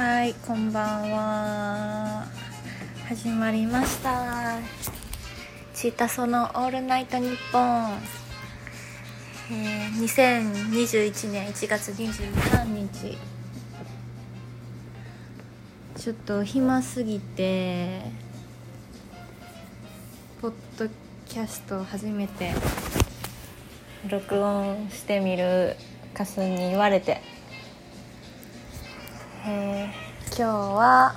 はいこんばんは。始まりました。チータソの「オールナイトニッポン」えー、2021年1月23日ちょっと暇すぎてポッドキャスト初めて録音してみるかすんに言われて。えー、今日は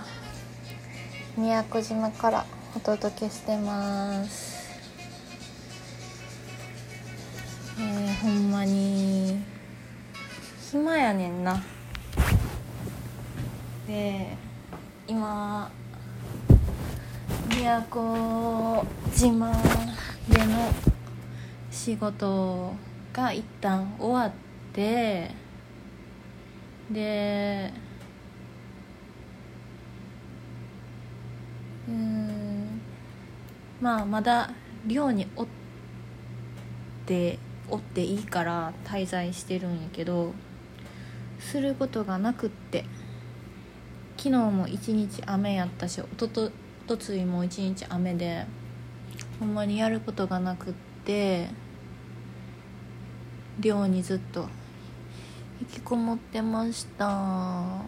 宮古島からお届けしてます。えー、ほんまに暇やねんな。で今宮古島での仕事が一旦終わってでうんまあまだ寮におっておっていいから滞在してるんやけどすることがなくって昨日も一日雨やったしおとととついも一日雨でほんまにやることがなくって寮にずっと引きこもってました。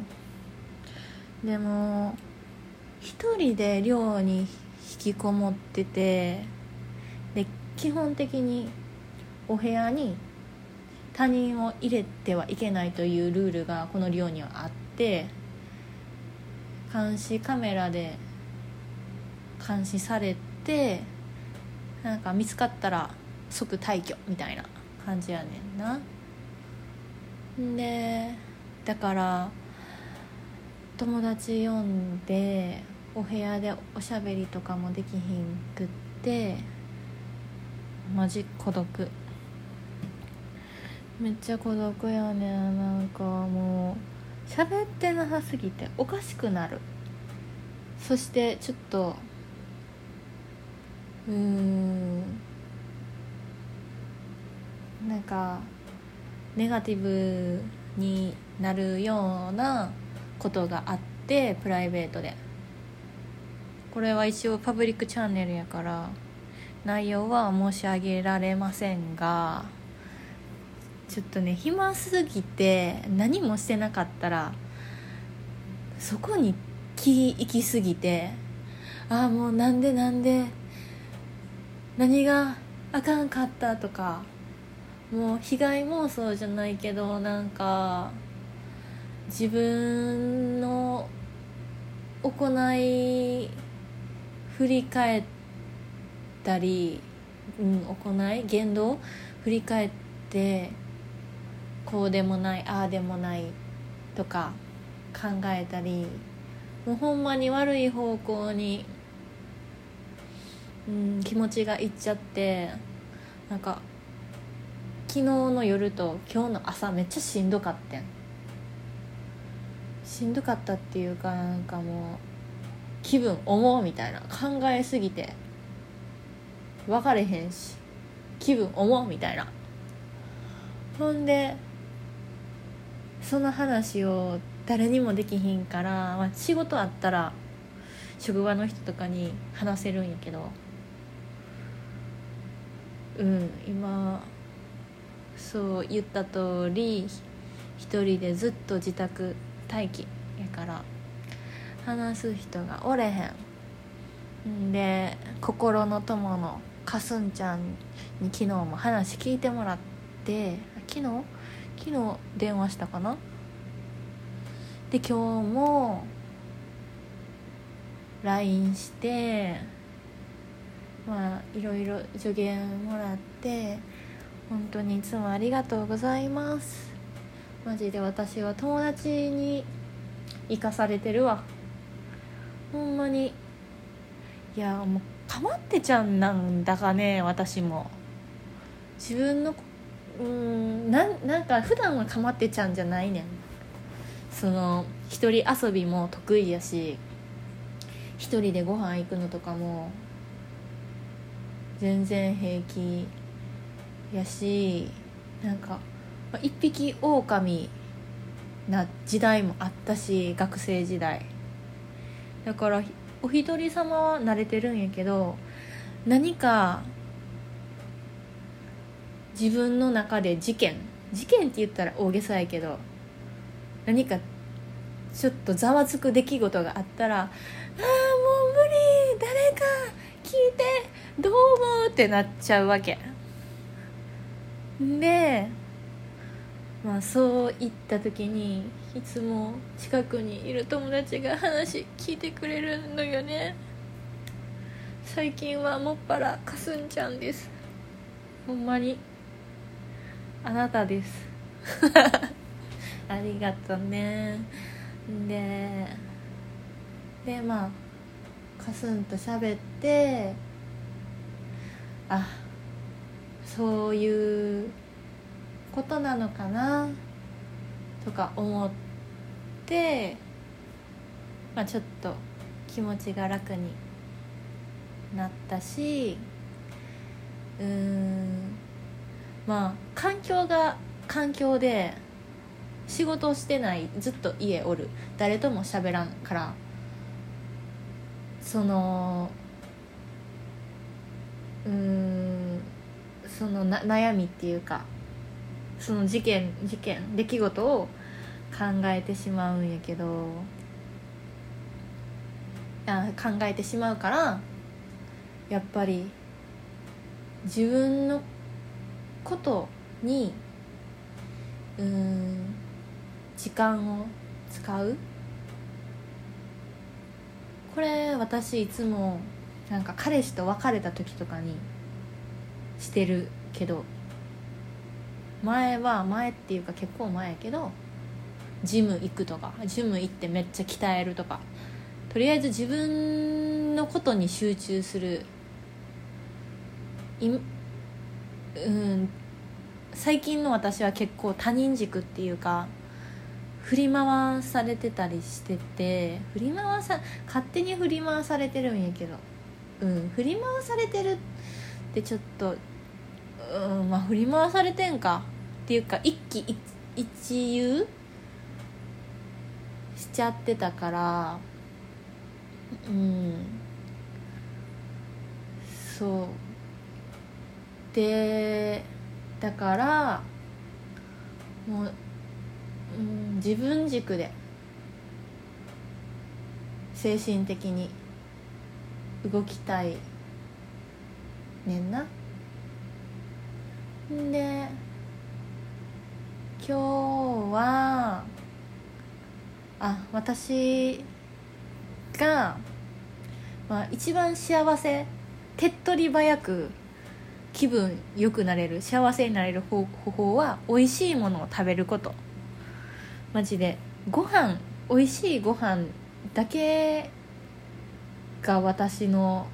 でも一人で寮に引きこもっててで基本的にお部屋に他人を入れてはいけないというルールがこの寮にはあって監視カメラで監視されてなんか見つかったら即退去みたいな感じやねんな。でだから友達呼んでお部屋でおしゃべりとかもできひんくってマジ孤独。めっちゃ孤独やねなんかもう喋ってなさすぎておかしくなる。そしてちょっとうーん。なんかネガティブになるようなことがあってプライベートで。これは一応パブリックチャンネルやから内容は申し上げられませんがちょっとね暇すぎて何もしてなかったらそこに気行きすぎてああもうなんでなんで何があかんかったとかもう被害妄想じゃないけどなんか自分の行い振り返ったり、うん、行い言動振り返ってこうでもないああでもないとか考えたりもうほんまに悪い方向に、うん、気持ちがいっちゃってなんか昨日の夜と今日の朝めっちゃしんどかったん。しんどかったっていうかなんかもう気分思うみたいな。考えすぎて。分かれへんし。気分思うみたいな。ほんでその話を誰にもできひんから、まあ、仕事あったら職場の人とかに話せるんやけど。うん今そう言った通り一人でずっと自宅待機やから。話す人がおれへん。で心の友のかすんちゃんに昨日も話聞いてもらって昨日？昨日電話したかな？で今日も LINE してまあいろいろ助言もらって本当にいつもありがとうございます。マジで私は友達に生かされてるわ。ほんまに。いやもうかまってちゃんなんだかね私も。自分のうんなんなんか普段はかまってちゃんじゃないねん。その一人遊びも得意やし一人でご飯行くのとかも全然平気やしなんか一匹狼な時代もあったし学生時代。だからお一人様は慣れてるんやけど何か自分の中で事件事件って言ったら大げさやけど何かちょっとざわつく出来事があったら「ああもう無理誰か聞いてどう思う?」ってなっちゃうわけでまあそういった時にいつも近くにいる友達が話聞いてくれるのよね。最近はもっぱらかすんちゃんです。ほんまに。あなたです。ありがとうね。ででまあかすんと喋ってあそういうことなのかな？とか思ってまあちょっと気持ちが楽になったしうーんまあ環境が環境で仕事をしてないずっと家おる誰とも喋らんからそのうーんそのな悩みっていうかその事件事件出来事を考えてしまうんやけど。あ考えてしまうからやっぱり自分のことにうん時間を使う。これ私いつもなんか彼氏と別れた時とかにしてるけど。前は前っていうか結構前やけどジム行くとかジム行ってめっちゃ鍛えるとかとりあえず自分のことに集中するいうん最近の私は結構他人軸っていうか振り回されてたりしてて振り回さ勝手に振り回されてるんやけどうん振り回されてるってちょっとうんまあ振り回されてんかっていうか一喜一一憂しちゃってたからうんそうでだからもう、うん、自分軸で精神的に動きたいねんな。で今日はあ私が、まあ、一番幸せ手っ取り早く気分良くなれる幸せになれる方法は美味しいものを食べること。マジでご飯美味しいご飯だけが私の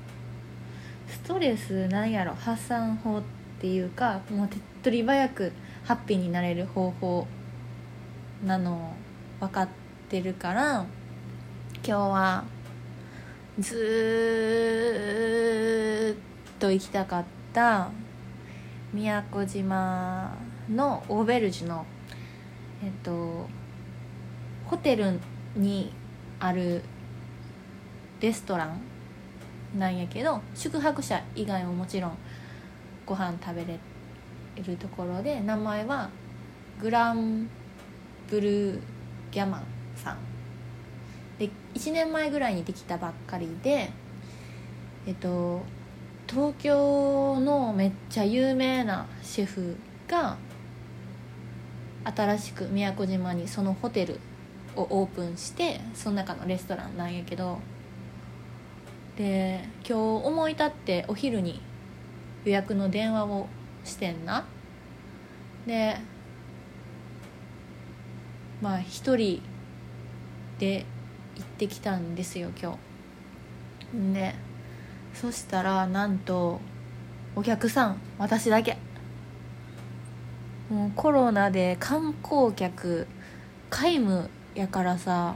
ストレスなんやろ発散法っていうかもう手っ取り早くハッピーになれる方法なの分かっててるから今日はずっと行きたかった宮古島のオーベルジュのえっとホテルにあるレストランなんやけど宿泊者以外ももちろんご飯食べれるところで名前はグランブルーギャマン。さん。で1年前ぐらいにできたばっかりでえっと東京のめっちゃ有名なシェフが新しく宮古島にそのホテルをオープンしてその中のレストランなんやけどで今日思い立ってお昼に予約の電話をしてんな。でまあ一人で行ってきたんですよ今日。でそしたらなんとお客さん私だけ。もうコロナで観光客皆無やからさ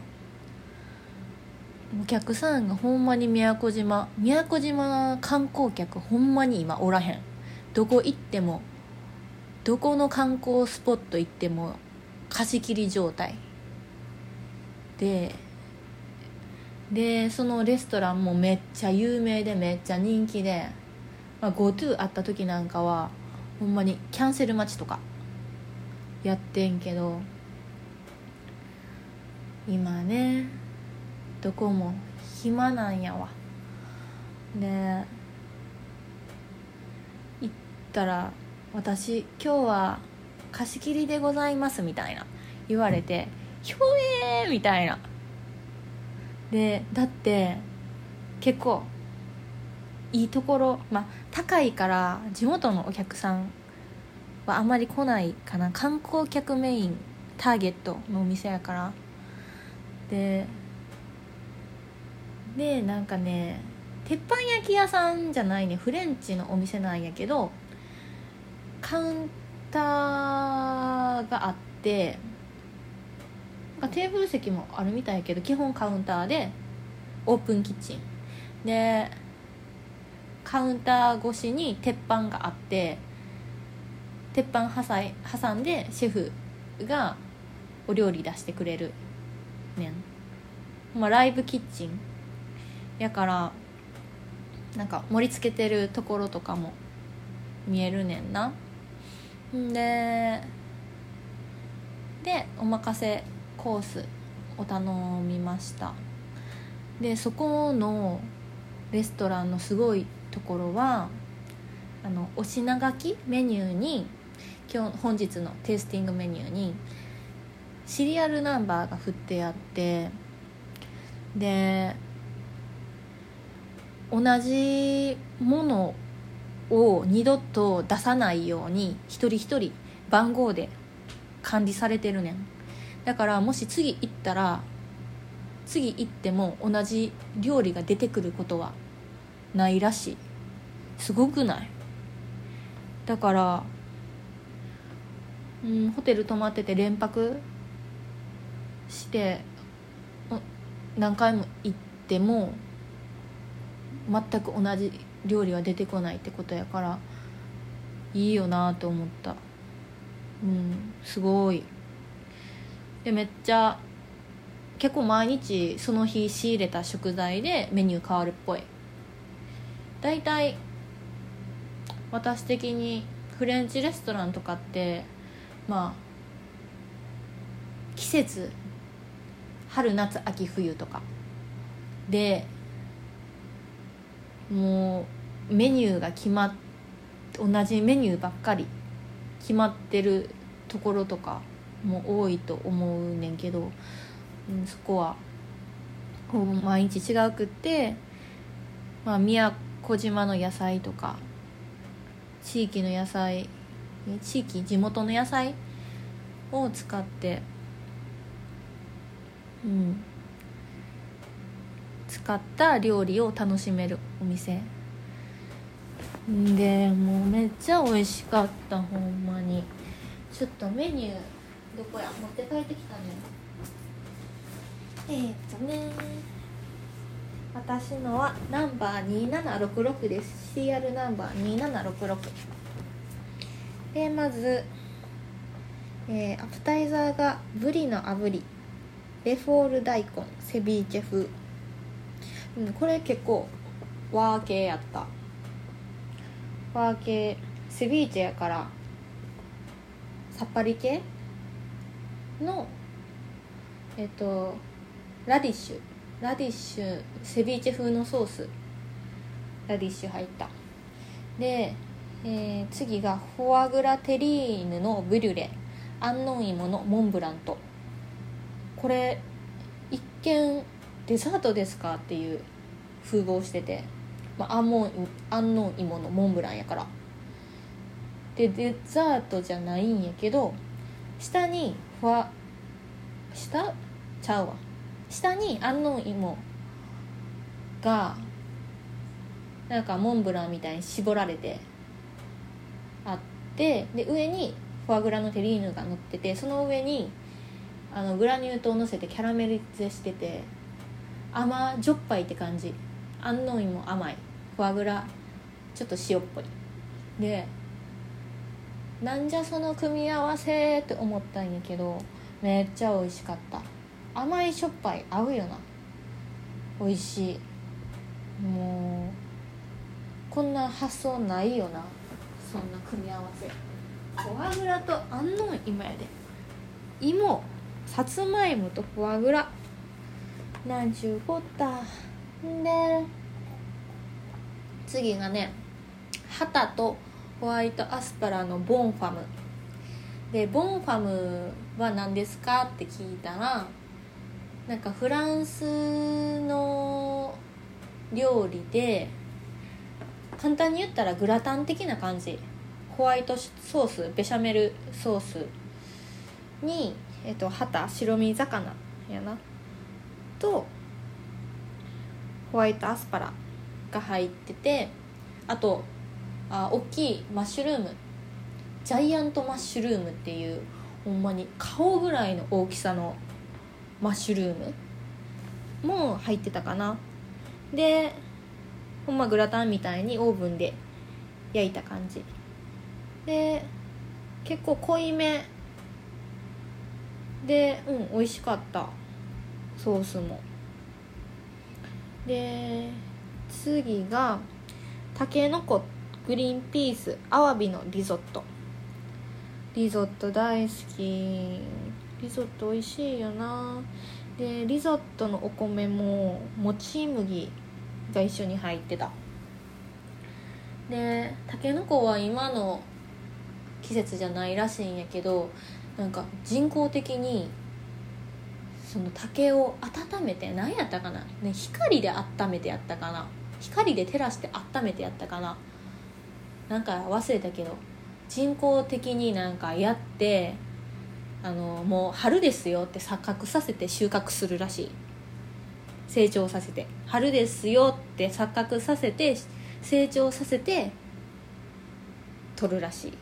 お客さんがほんまに宮古島宮古島観光客ほんまに今おらへん。どこ行ってもどこの観光スポット行っても貸し切り状態ででそのレストランもめっちゃ有名でめっちゃ人気で、まあ、GoTo あった時なんかはほんまにキャンセル待ちとかやってんけど今ねどこも暇なんやわ。で行ったら「私今日は貸し切りでございます」みたいな言われて「ひょえー!」みたいな。でだって結構いいところまあ高いから地元のお客さんはあまり来ないかな。観光客メインターゲットのお店やから。ででなんかね鉄板焼き屋さんじゃないね。フレンチのお店なんやけどカウンターがあってテーブル席もあるみたいけど基本カウンターでオープンキッチン。でカウンター越しに鉄板があって鉄板挟んでシェフがお料理出してくれる。ねん、まあ、ライブキッチン。やからなんか盛り付けてるところとかも見えるねんな。んででお任せコースを頼みました。でそこのレストランのすごいところはあのお品書きメニューに今日本日のテイスティングメニューにシリアルナンバーが振ってあってで同じものを二度と出さないように一人一人番号で管理されてるねん。だからもし次行ったら次行っても同じ料理が出てくることはないらしい。すごくない？だからうんホテル泊まってて連泊して何回も行っても全く同じ料理は出てこないってことやからいいよなと思った。うんすごい。でめっちゃ結構毎日その日仕入れた食材でメニュー変わるっぽい。大体私的にフレンチレストランとかってまあ季節春夏秋冬とか。でもうメニューが決まっ同じメニューばっかり決まってるところとかも多いと思うねんけど、うん、そこはほぼ毎日違うくって、まあ、宮古島の野菜とか地域の野菜地域地元の野菜を使ってうん使った料理を楽しめるお店。でもうめっちゃ美味しかったほんまに。ちょっとメニューどこや？持って帰ってきたねえ、っとね。私のはナンバー2766です。CR ナンバー2766でまず、えー、アプタイザーがブリの炙り。レフォール大根。セビーチェ風、うん、これ結構和系やった。和系セビーチェやからさっぱり系のえっとラディッシュ。ラディッシュセビーチェ風のソース。ラディッシュ入った。でえー、次がフォアグラテリーヌのブリュレ。安納芋のモンブランと。これ一見デザートですかっていう風貌してて、まあ、安納芋のモンブランやから。でデザートじゃないんやけど下にふわ下？ちゃうわ。下に安納芋がなんかモンブランみたいに絞られてあってで上にフォアグラのテリーヌが乗っててその上にあのグラニュー糖をのせてキャラメリゼしてて甘じょっぱいって感じ。安納芋甘い。フォアグラちょっと塩っぽい。でなんじゃその組み合わせって思ったんやけどめっちゃ美味しかった。甘いしょっぱい合うよな。美味しい。もうこんな発想ないよな。そんな組み合わせ。フォアグラとあんの今やで。芋さつまいもとフォアグラ。なんちゅうこったんで。次がねハタとホワイトアスパラのボンファム。でボンファムは何ですかって聞いたらなんかフランスの料理で簡単に言ったらグラタン的な感じ。ホワイトソースベシャメルソースに、えっと、旗白身魚やな。とホワイトアスパラが入っててあとあ大きいマッシュルーム。ジャイアントマッシュルームっていうほんまに顔ぐらいの大きさのマッシュルームも入ってたかな。でほんまグラタンみたいにオーブンで焼いた感じ。で結構濃いめ。でうん美味しかった。ソースも。で次がたけのこグリーンピースアワビのリゾットリゾット大好きリゾット美味しいよなでリゾットのお米ももち麦が一緒に入ってたでたけのこは今の季節じゃないらしいんやけどなんか人工的にその竹を温めて何やったかな、ね、光で温めてやったかな光で照らして温めてやったかななんか忘れたけど人工的になんかやってあのもう春ですよって錯覚させて収穫するらしい。成長させて。春ですよって錯覚させて成長させて取るらしい。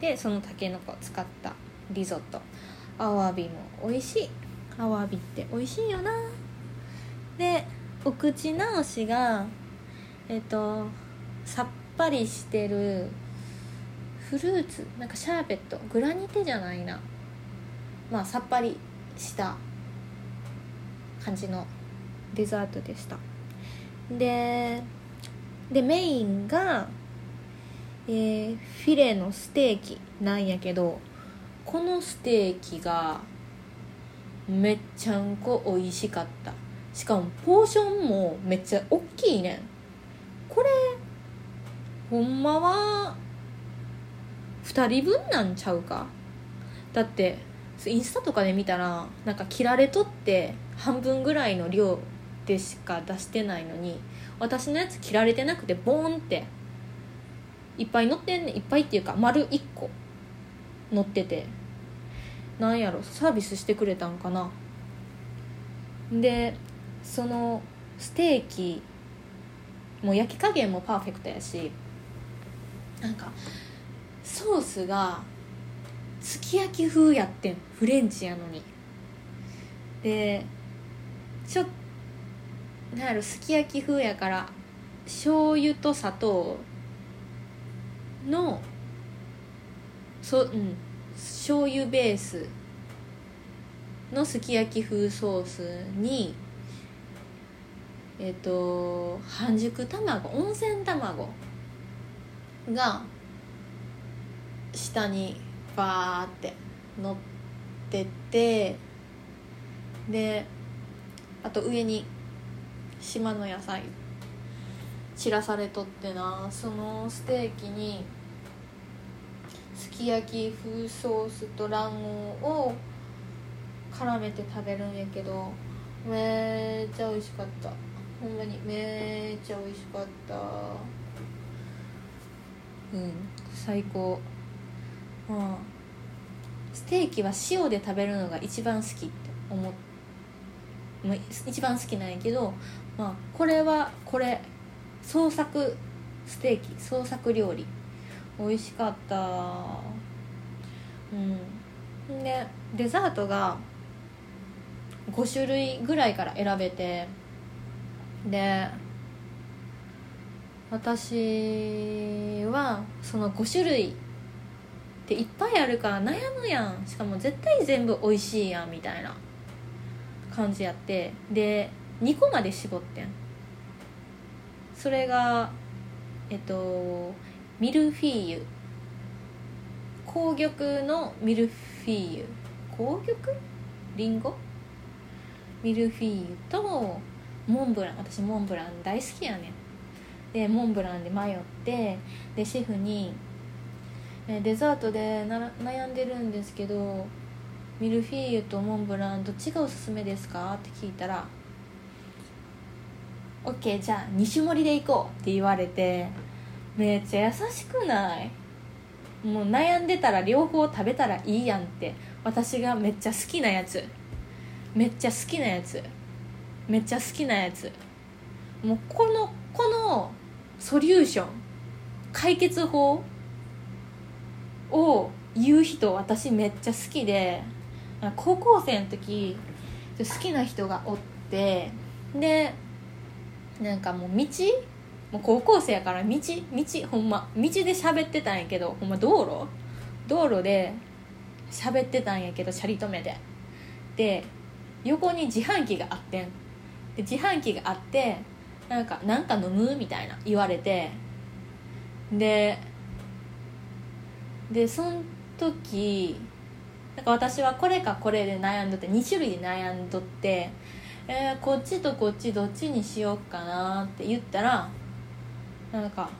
でそのたけのこを使ったリゾット。アワビも美味しい。アワビって美味しいよな。でお口直しがえっとさっぱりしてるフルーツなんかシャーベットグラニテじゃないな。まあさっぱりした感じのデザートでした。ででメインが、えー、フィレのステーキなんやけどこのステーキがめっちゃんこ美味しかった。しかもポーションもめっちゃ大きいねん。ほんまは2人分なんちゃうか？だってインスタとかで見たらなんか切られとって半分ぐらいの量でしか出してないのに私のやつ切られてなくてボーンっていっぱい乗ってんねいっぱいっていうか丸1個乗ってて。なんやろサービスしてくれたんかな？でそのステーキもう焼き加減もパーフェクトやしなんかソースがすき焼き風やってんフレンチやのに。でちょっなんやろすき焼き風やから醤油と砂糖のそうん醤油ベースのすき焼き風ソースにえっ、と半熟卵温泉卵。が下にバーって乗っててであと上に島の野菜散らされとってなそのステーキにすき焼き風ソースと卵黄を絡めて食べるんやけどめっちゃ美味しかった。ほんまにめっちゃ美味しかった。うん最高。まあステーキは塩で食べるのが一番好きって思っ、一番好きなんやけど、まあ、これはこれ創作ステーキ創作料理。美味しかった。うん。でデザートが5種類ぐらいから選べて。で私はその5種類っていっぱいあるから悩むやん。しかも絶対全部美味しいやんみたいな感じやって。で2個まで絞ってん。それがえっとミルフィーユ。紅玉のミルフィーユ。紅玉リンゴ？ミルフィーユとモンブラン。私モンブラン大好きやねん。でモンブランで迷ってでシェフに「デザートでな悩んでるんですけどミルフィーユとモンブランどっちがおすすめですか?」って聞いたら「OK じゃあ2種盛りでいこう」って言われてめっちゃ優しくない？もう悩んでたら両方食べたらいいやんって私がめっちゃ好きなやつ。めっちゃ好きなやつ。めっちゃ好きなやつ。もうこのこのソリューション解決法を言う人私めっちゃ好きで高校生の時好きな人がおってでなんかもう道もう高校生やから道道ほんま道で喋ってたんやけどほんま道路？道路で喋ってたんやけどシャリ止めで。で横に自販機があってん。で自販機があってなんか「なんか飲む?」みたいな言われて。ででその時なんか私はこれかこれで悩んどって2種類で悩んどってえー、こっちとこっちどっちにしようかなって言ったらなんか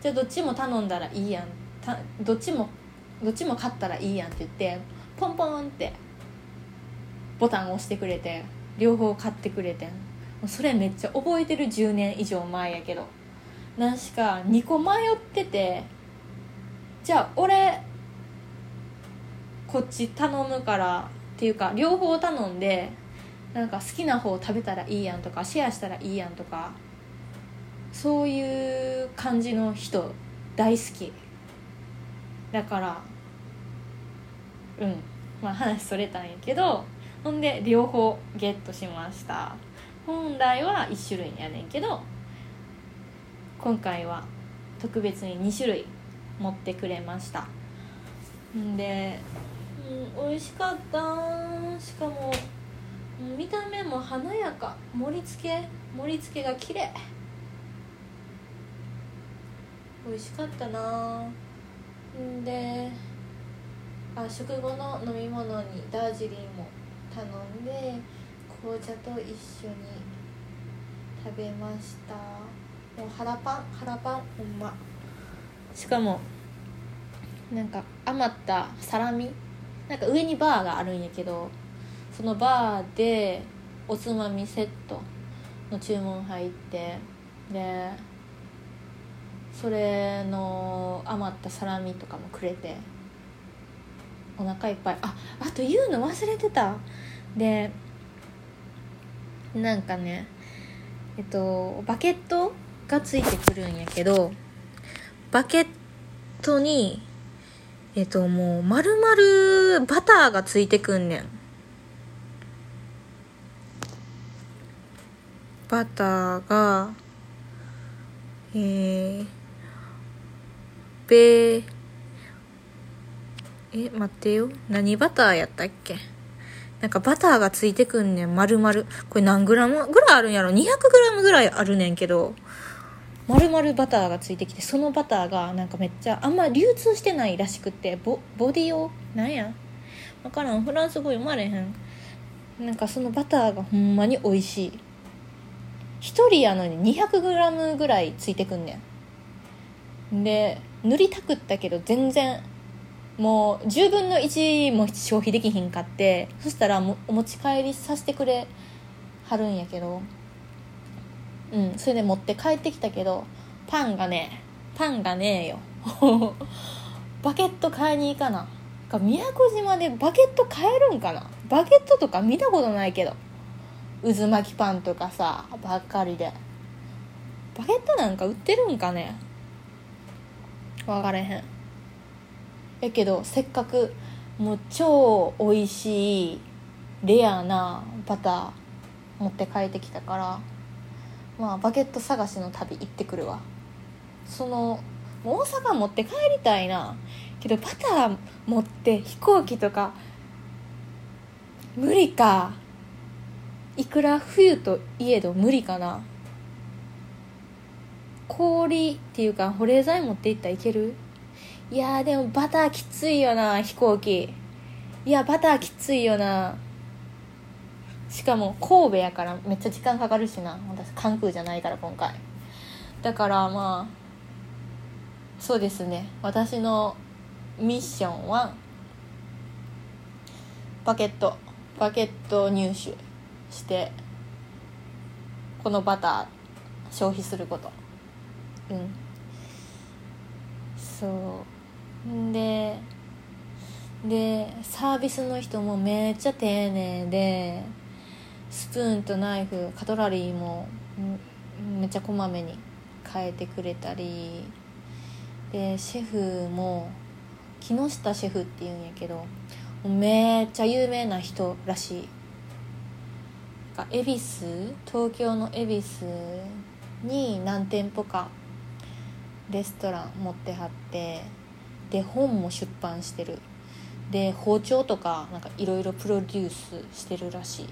じゃあどっちも頼んだらいいやん。たどっちもどっちも買ったらいいやんって言ってポンポンってボタンを押してくれて両方買ってくれてそれめっちゃ覚えてる10年以上前やけど。何しか2個迷っててじゃあ俺こっち頼むからっていうか両方頼んでなんか好きな方食べたらいいやんとかシェアしたらいいやんとかそういう感じの人大好き。だからうん。まあ話それたんやけどほんで両方ゲットしました。本来は1種類やねんけど今回は特別に2種類持ってくれました。んで、うん、美味しかったしかも見た目も華やか。盛り付け盛り付けが綺麗。美味しかったな。んであ食後の飲み物にダージリンも頼んで紅茶と一緒に食べました。もう腹パン腹パンほんま。しかもなんか余ったサラミ。なんか上にバーがあるんやけどそのバーでおつまみセットの注文入ってでそれの余ったサラミとかもくれてお腹いっぱい。ああと言うの忘れてた。でなんかねえっとバケットがついてくるんやけどバケットにえっともう丸々バターがついてくんねん。バターがえー、べえ待ってよ。何バターやったっけ？なんかバターがついてくんねん、丸々。これ何グラム？ぐらいあるんやろ ?200 グラムぐらいあるねんけど、丸々バターがついてきて、そのバターがなんかめっちゃ、あんま流通してないらしくって、ボボディを、なんや？わからん。フランス語読まれへん。なんかそのバターがほんまに美味しい。一人やのに200グラムぐらいついてくんねん。で、塗りたくったけど全然もう10分の1も消費できひんかってそしたらもお持ち帰りさせてくれはるんやけどうんそれで持って帰ってきたけどパンがねパンがねえよ。バケット買いに行かな。か宮古島でバケット買えるんかな。バケットとか見たことないけど。渦巻きパンとかさばっかりで。バケットなんか売ってるんかね。分からへん。やけどせっかくもう超美味しいレアなバター持って帰ってきたからまあバゲット探しの旅行ってくるわ。その大阪持って帰りたいな。けどバター持って飛行機とか無理か。いくら冬といえど無理かな。氷っていうか保冷剤持っていったらいける？いやでもバターきついよな飛行機。いやバターきついよな。しかも神戸やからめっちゃ時間かかるしな。私関空じゃないから今回。だからまあそうですね。私のミッションはパケット。パケット入手してこのバター消費すること。うん。そう。ででサービスの人もめっちゃ丁寧でスプーンとナイフカトラリーもめっちゃこまめに変えてくれたりでシェフも木下シェフっていうんやけどめっちゃ有名な人らしい。恵比寿？東京の恵比寿に何店舗かレストラン持ってはってで本も出版してる。で包丁とかなんかいろいろプロデュースしてるらしい。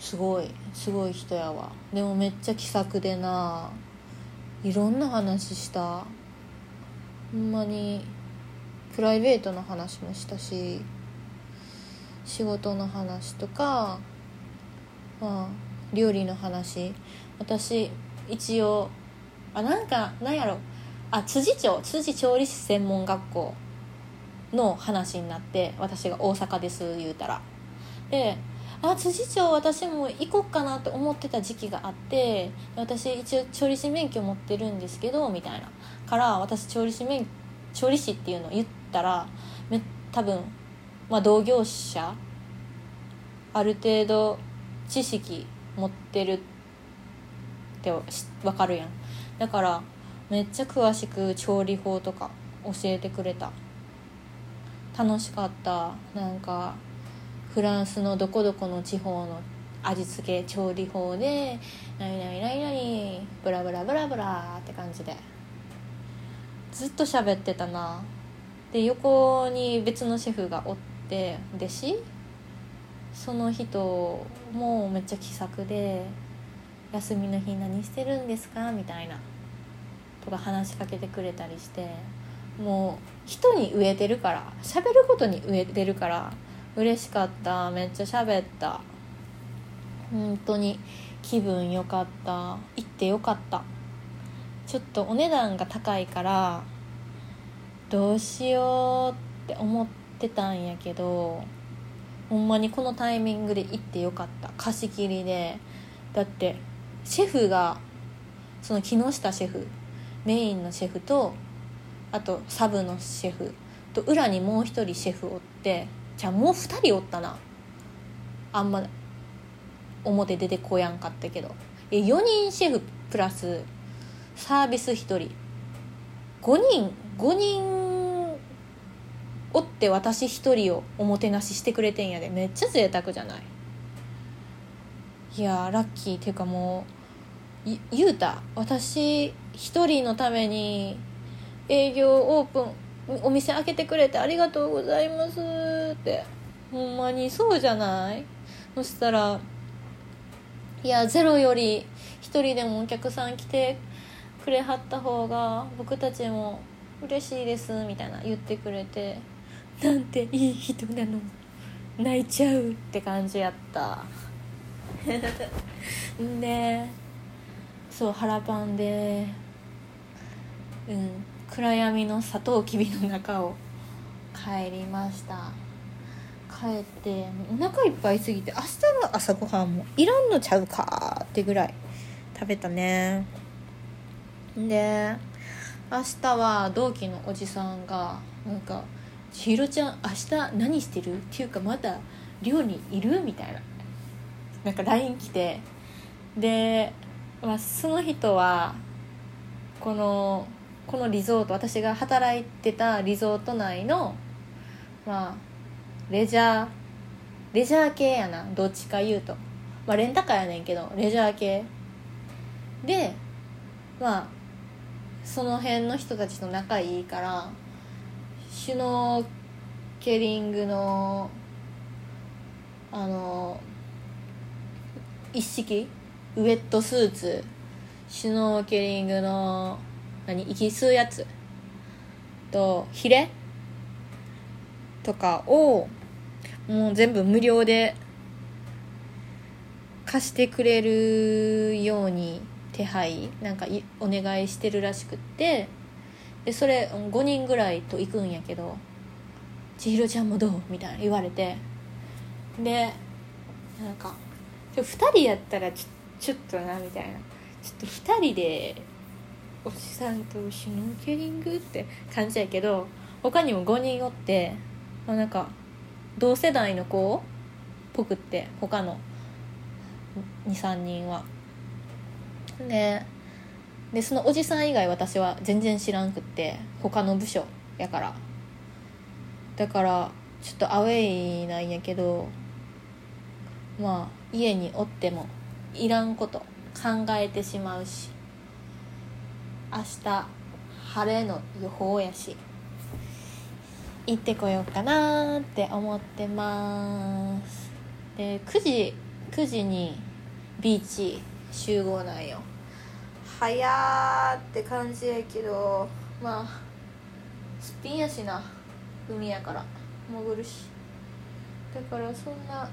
すごいすごい人やわ。でもめっちゃ気さくでな。いろんな話した。ほんまにプライベートの話もしたし仕事の話とかまあ料理の話。私一応あなんかなんやろ。あ辻町辻調理師専門学校の話になって私が大阪です言うたら。であ辻町私も行こっかなって思ってた時期があって私一応調理師免許持ってるんですけどみたいな。から私調理師免調理師っていうのを言ったらめ多分、まあ、同業者ある程度知識持ってるって分かるやん。だからめっちゃ詳しく調理法とか教えてくれた。楽しかった。なんかフランスのどこどこの地方の味付け調理法で「何々何々ブラブラブラブラ」って感じで。ずっと喋ってたな。で横に別のシェフがおって弟子？その人もめっちゃ気さくで「休みの日何してるんですか?」みたいな。とか話しかけてくれたりしてもう人に植えてるから喋ることに植えてるから嬉しかっためっちゃ喋った本当に気分良かった行ってよかった。ちょっとお値段が高いからどうしようって思ってたんやけどほんまにこのタイミングで行ってよかった。貸し切りで。だってシェフがその木下シェフメインのシェフとあとサブのシェフと裏にもう一人シェフおってじゃあもう2人おったな。あんま表出てこやんかったけど。4人シェフプラスサービス1人。5人5人おって私1人をおもてなししてくれてんやで。めっちゃ贅沢じゃない？いやラッキー。っていうかもう言うた私1人のために営業オープンお店開けてくれてありがとうございますって。ほんまにそうじゃない？そしたらいやゼロより一人でもお客さん来てくれはった方が僕たちも嬉しいですみたいな言ってくれて。なんていい人なの。泣いちゃうって感じやった。ん でそう腹パンでうん暗闇のサトウキビの中を帰りました。帰ってお腹いっぱいすぎて明日の朝ごはんもいらんのちゃうかってぐらい食べたね。で明日は同期のおじさんがなんか「千尋ちゃん明日何してる?」っていうかまだ寮にいる？みたいな。なんか LINE 来て。で、まあ、その人はこのこのリゾート私が働いてたリゾート内のまあレジャーレジャー系やなどっちか言うと。まあレンタカーやねんけどレジャー系でまあその辺の人たちと仲いいからシュノーケリングのあの一式ウェットスーツシュノーケリングの何息吸うやつとヒレとかをもう全部無料で貸してくれるように手配なんかお願いしてるらしくってでそれ5人ぐらいと行くんやけど「千尋ちゃんもどう?」みたいな言われてでなんか2人やったらちょちょっとなみたいな。ちょっと2人でおじさんとシュノーケリングって感じやけど他にも5人おってまあなんか同世代の子っぽくって他の23人は。ででそのおじさん以外私は全然知らんくって他の部署やから。だからちょっとアウェイなんやけどまあ家におってもいらんこと考えてしまうし明日晴れの予報やし行ってこようかなって思ってます。で9時9時にビーチ集合なんよ。早って感じやけどまあすっぴんやしな海やから潜るし。だからそんな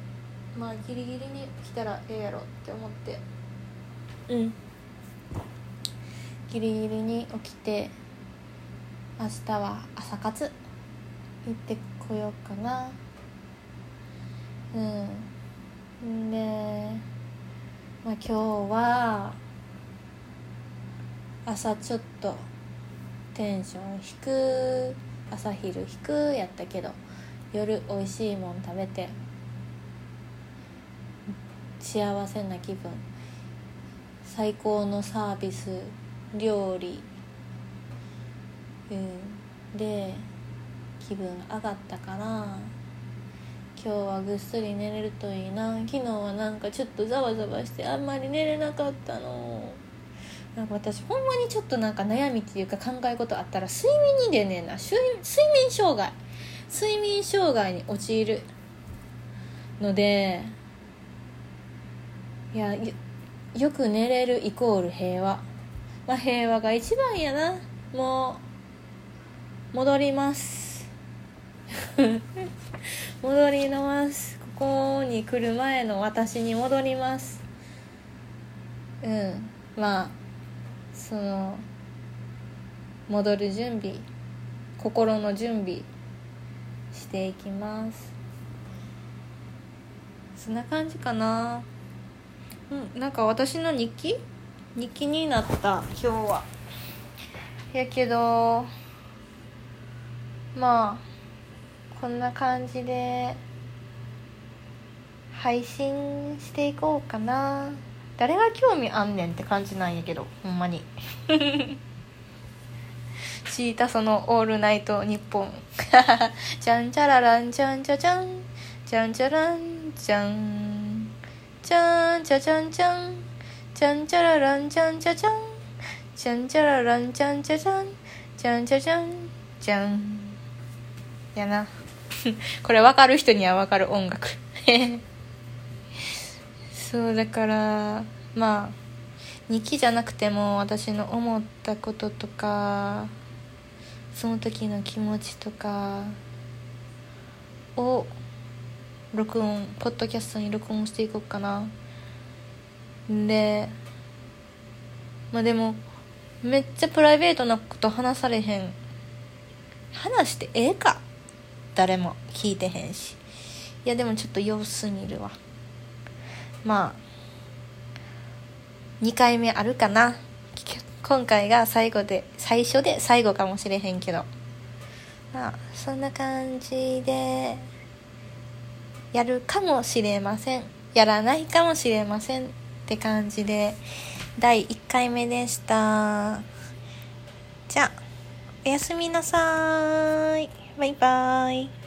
まあギリギリに来たらええやろって思って。うん。ギリギリに起きて明日は朝活。行ってこようかな。うん。でまあ今日は朝ちょっとテンション低く。朝昼低くやったけど夜美味しいもん食べて幸せな気分。最高のサービス料理、うん、で気分上がったかな。今日はぐっすり寝れるといいな。昨日はなんかちょっとざわざわしてあんまり寝れなかったの。なんか私ほんまにちょっとなんか悩みっていうか考え事あったら睡眠に出ねえな。睡眠障害。睡眠障害に陥るのでいやよく寝れるイコール平和。まあ平和が一番やな。もう戻ります。戻ります。ここに来る前の私に戻ります。うん。まあその戻る準備心の準備していきます。そんな感じかな。うん。なんか私の日記？日記になった今日は。やけどまあこんな感じで配信していこうかな。誰が興味あんねんって感じなんやけどほんまに。チータその「オールナイトニッポン」じゃんちゃららんちゃんちゃちゃんじゃんちゃらんちゃんちゃんちゃちゃんちゃんちゃんちゃららんちゃんちゃちゃんちゃんちゃららんちゃんちゃちゃんちゃんちゃちゃんちゃんやなこれ分かる人には分かる音楽。そうだからまあ日記じゃなくても私の思ったこととかその時の気持ちとかを録音ポッドキャストに録音していこうかな。でまあでもめっちゃプライベートなこと話されへん。話してええか。誰も聞いてへんし。いやでもちょっと様子見るわ。まあ2回目あるかな。今回が最後で最初で最後かもしれへんけど。まあそんな感じで。やるかもしれません。やらないかもしれませんって感じで。第1回目でした。じゃあおやすみなさい。バイバイ。